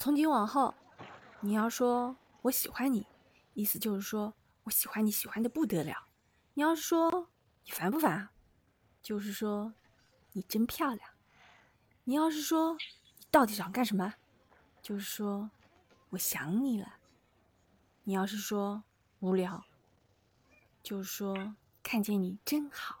从今往后，你要说我喜欢你，意思就是说我喜欢你喜欢的不得了。你要是说你烦不烦，就是说你真漂亮。你要是说你到底想干什么，就是说我想你了。你要是说无聊，就是说看见你真好。